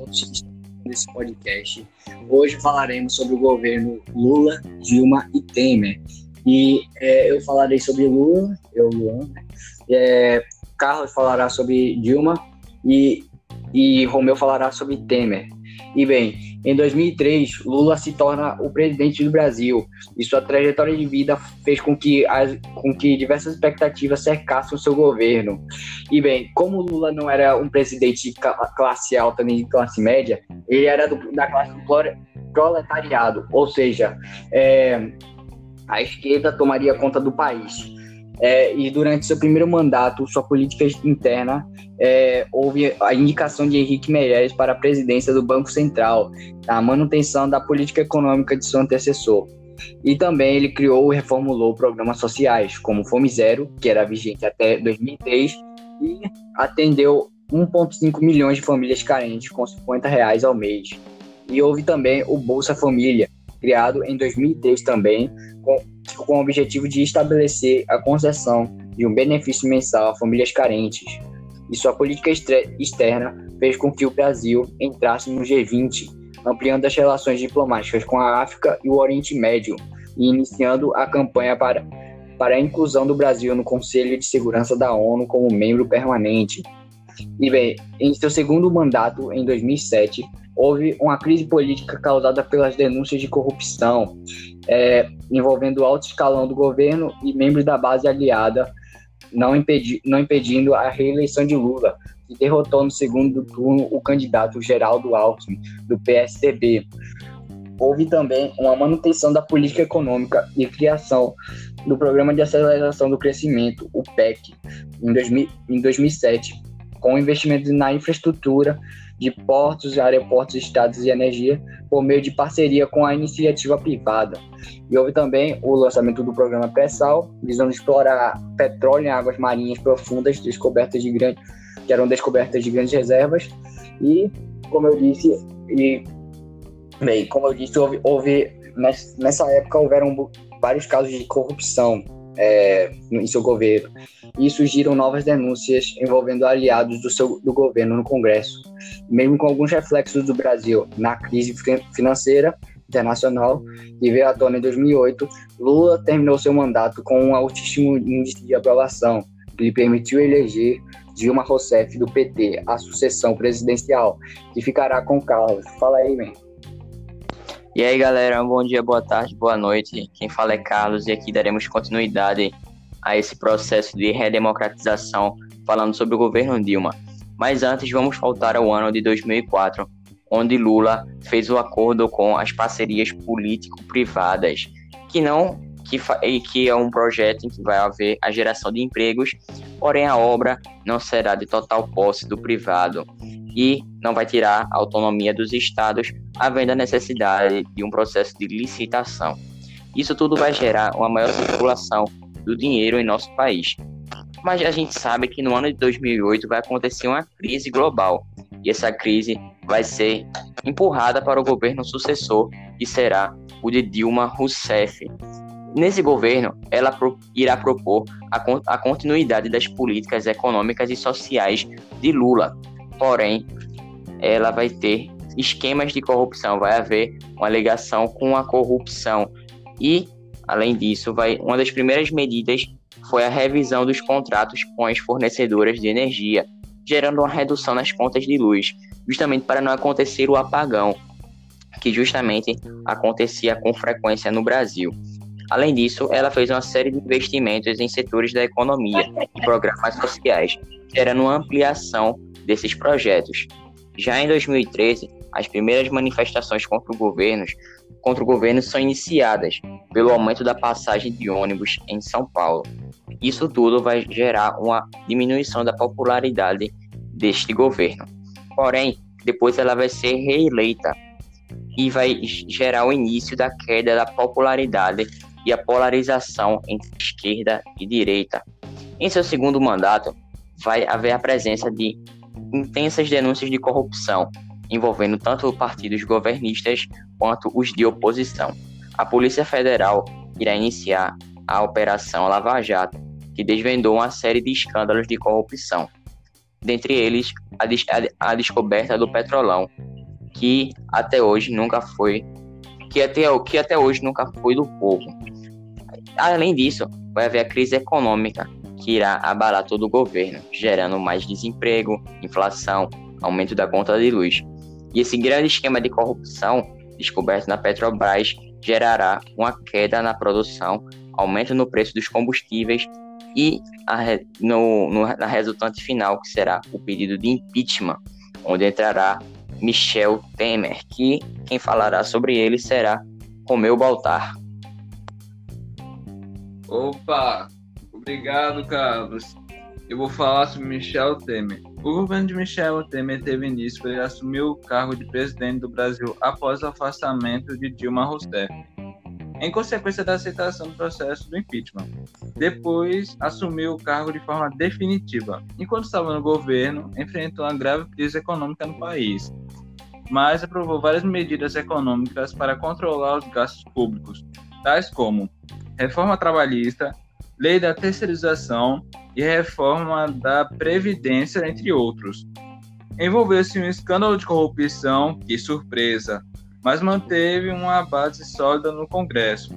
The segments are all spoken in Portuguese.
todos que estão nesse podcast. Hoje falaremos sobre o governo Lula, Dilma e Temer. E é, eu falarei sobre Lula, eu, Luan, né? é, Carlos falará sobre Dilma e, e Romeu falará sobre Temer. E bem, em 2003, Lula se torna o presidente do Brasil e sua trajetória de vida fez com que, as, com que diversas expectativas cercassem o seu governo. E bem, como Lula não era um presidente de classe alta nem de classe média, ele era do, da classe do proletariado, ou seja, é, a esquerda tomaria conta do país. É, e durante seu primeiro mandato, sua política interna, é, houve a indicação de Henrique Meirelles para a presidência do Banco Central, a manutenção da política econômica de seu antecessor. E também ele criou e reformulou programas sociais, como Fome Zero, que era vigente até 2003, e atendeu 1,5 milhões de famílias carentes com 50 reais ao mês. E houve também o Bolsa Família, criado em 2003 também, com, com o objetivo de estabelecer a concessão de um benefício mensal a famílias carentes. E sua política externa fez com que o Brasil entrasse no G20, ampliando as relações diplomáticas com a África e o Oriente Médio, e iniciando a campanha para, para a inclusão do Brasil no Conselho de Segurança da ONU como membro permanente. E bem, em seu segundo mandato, em 2007, houve uma crise política causada pelas denúncias de corrupção é, envolvendo alto escalão do governo e membros da base aliada, não, impedi não impedindo a reeleição de Lula, que derrotou no segundo turno o candidato Geraldo Alckmin, do PSDB. Houve também uma manutenção da política econômica e criação do Programa de Aceleração do Crescimento, o PEC, em, 2000, em 2007, com investimentos na infraestrutura de portos, aeroportos, estados e energia, por meio de parceria com a iniciativa privada. E houve também o lançamento do programa Pré-Sal, visando explorar petróleo em águas marinhas profundas, descobertas de grandes, que eram descobertas de grandes reservas. E, como eu disse, e, bem, como eu disse, houve, houve nessa época houveram vários casos de corrupção é, em seu governo e surgiram novas denúncias envolvendo aliados do, seu, do governo no Congresso, mesmo com alguns reflexos do Brasil na crise financeira internacional que veio à tona em 2008, Lula terminou seu mandato com um altíssimo índice de aprovação, que lhe permitiu eleger Dilma Rousseff do PT, a sucessão presidencial, que ficará com Carlos. Fala aí, man. E aí, galera, bom dia, boa tarde, boa noite. Quem fala é Carlos e aqui daremos continuidade a esse processo de redemocratização, falando sobre o governo Dilma. Mas antes, vamos voltar ao ano de 2004, onde Lula fez o acordo com as parcerias político-privadas, que não que, que é um projeto em que vai haver a geração de empregos, porém a obra não será de total posse do privado e não vai tirar a autonomia dos estados, havendo a necessidade de um processo de licitação. Isso tudo vai gerar uma maior circulação do dinheiro em nosso país. Mas a gente sabe que no ano de 2008 vai acontecer uma crise global e essa crise vai ser empurrada para o governo sucessor, que será o de Dilma Rousseff. Nesse governo, ela irá propor a, a continuidade das políticas econômicas e sociais de Lula. Porém, ela vai ter esquemas de corrupção, vai haver uma ligação com a corrupção e Além disso, vai, uma das primeiras medidas foi a revisão dos contratos com as fornecedoras de energia, gerando uma redução nas contas de luz, justamente para não acontecer o apagão, que justamente acontecia com frequência no Brasil. Além disso, ela fez uma série de investimentos em setores da economia e programas sociais, gerando uma ampliação desses projetos. Já em 2013, as primeiras manifestações contra o governo contra o governo são iniciadas pelo aumento da passagem de ônibus em São Paulo. Isso tudo vai gerar uma diminuição da popularidade deste governo. Porém, depois ela vai ser reeleita e vai gerar o início da queda da popularidade e a polarização entre esquerda e direita. Em seu segundo mandato, vai haver a presença de intensas denúncias de corrupção, envolvendo tanto partidos governistas quanto os de oposição. A Polícia Federal irá iniciar a Operação Lava Jato, que desvendou uma série de escândalos de corrupção. dentre eles a, a, a descoberta do petrolão, que até hoje nunca foi que até, que até hoje nunca foi do povo. Além disso, vai haver a crise econômica que irá abalar todo o governo, gerando mais desemprego, inflação, aumento da conta de luz. E esse grande esquema de corrupção descoberto na Petrobras gerará uma queda na produção, aumento no preço dos combustíveis e a, no, no, na resultante final, que será o pedido de impeachment, onde entrará Michel Temer, que quem falará sobre ele será Romeu Baltar. Opa, obrigado, Carlos. Eu vou falar sobre Michel Temer. O governo de Michel Temer teve início quando ele assumiu o cargo de presidente do Brasil após o afastamento de Dilma Rousseff em consequência da aceitação do processo do impeachment. Depois, assumiu o cargo de forma definitiva. Enquanto estava no governo, enfrentou uma grave crise econômica no país, mas aprovou várias medidas econômicas para controlar os gastos públicos, tais como reforma trabalhista, lei da terceirização e reforma da Previdência, entre outros. Envolveu-se em um escândalo de corrupção que, surpresa, mas manteve uma base sólida no Congresso.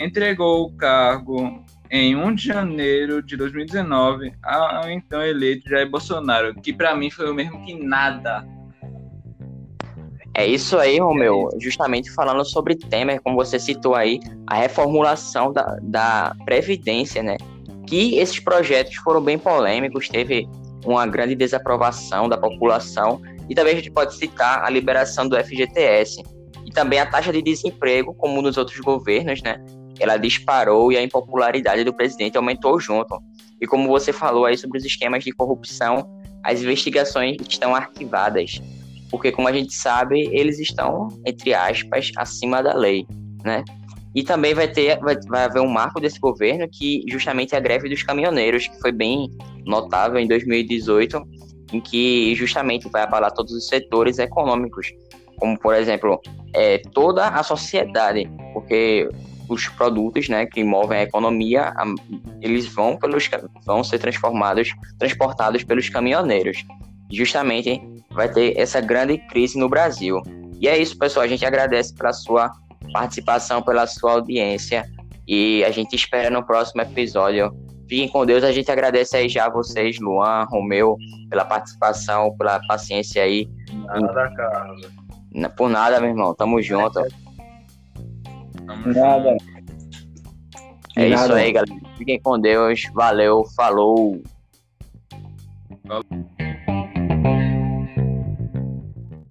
Entregou o cargo em 1 de janeiro de 2019 ao então eleito Jair Bolsonaro, que para mim foi o mesmo que nada. É isso aí, Romeu. Justamente falando sobre Temer, como você citou aí, a reformulação da, da Previdência, né? Que esses projetos foram bem polêmicos, teve uma grande desaprovação da população, e também a gente pode citar a liberação do FGTS, e também a taxa de desemprego, como nos outros governos, né? Ela disparou e a impopularidade do presidente aumentou junto. E como você falou aí sobre os esquemas de corrupção, as investigações estão arquivadas. Porque, como a gente sabe, eles estão, entre aspas, acima da lei, né? E também vai ter, vai, vai haver um marco desse governo que justamente é a greve dos caminhoneiros, que foi bem notável em 2018, em que justamente vai abalar todos os setores econômicos como por exemplo é, toda a sociedade, porque os produtos, né, que movem a economia, eles vão pelos vão ser transformados, transportados pelos caminhoneiros. Justamente vai ter essa grande crise no Brasil. E é isso, pessoal. A gente agradece pela sua participação, pela sua audiência e a gente espera no próximo episódio. Fiquem com Deus. A gente agradece aí já a vocês, Luan, Romeu, pela participação, pela paciência aí. Nada, Carlos. Por nada, meu irmão. Tamo junto. Nada. É nada. isso aí, galera. Fiquem com Deus. Valeu. Falou.